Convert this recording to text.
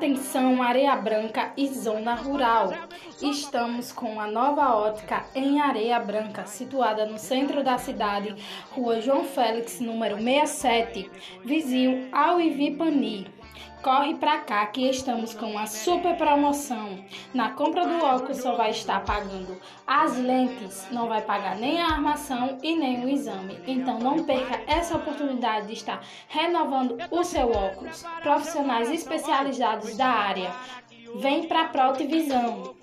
Atenção, Areia Branca e Zona Rural. Estamos com a nova ótica em Areia Branca, situada no centro da cidade, Rua João Félix, número 67, vizinho ao Ivipani. Corre pra cá que estamos com uma super promoção. Na compra do óculos só vai estar pagando as lentes, não vai pagar nem a armação e nem o exame. Então não perca essa oportunidade de estar renovando o seu óculos. Profissionais especializados da área. Vem pra Protivisão.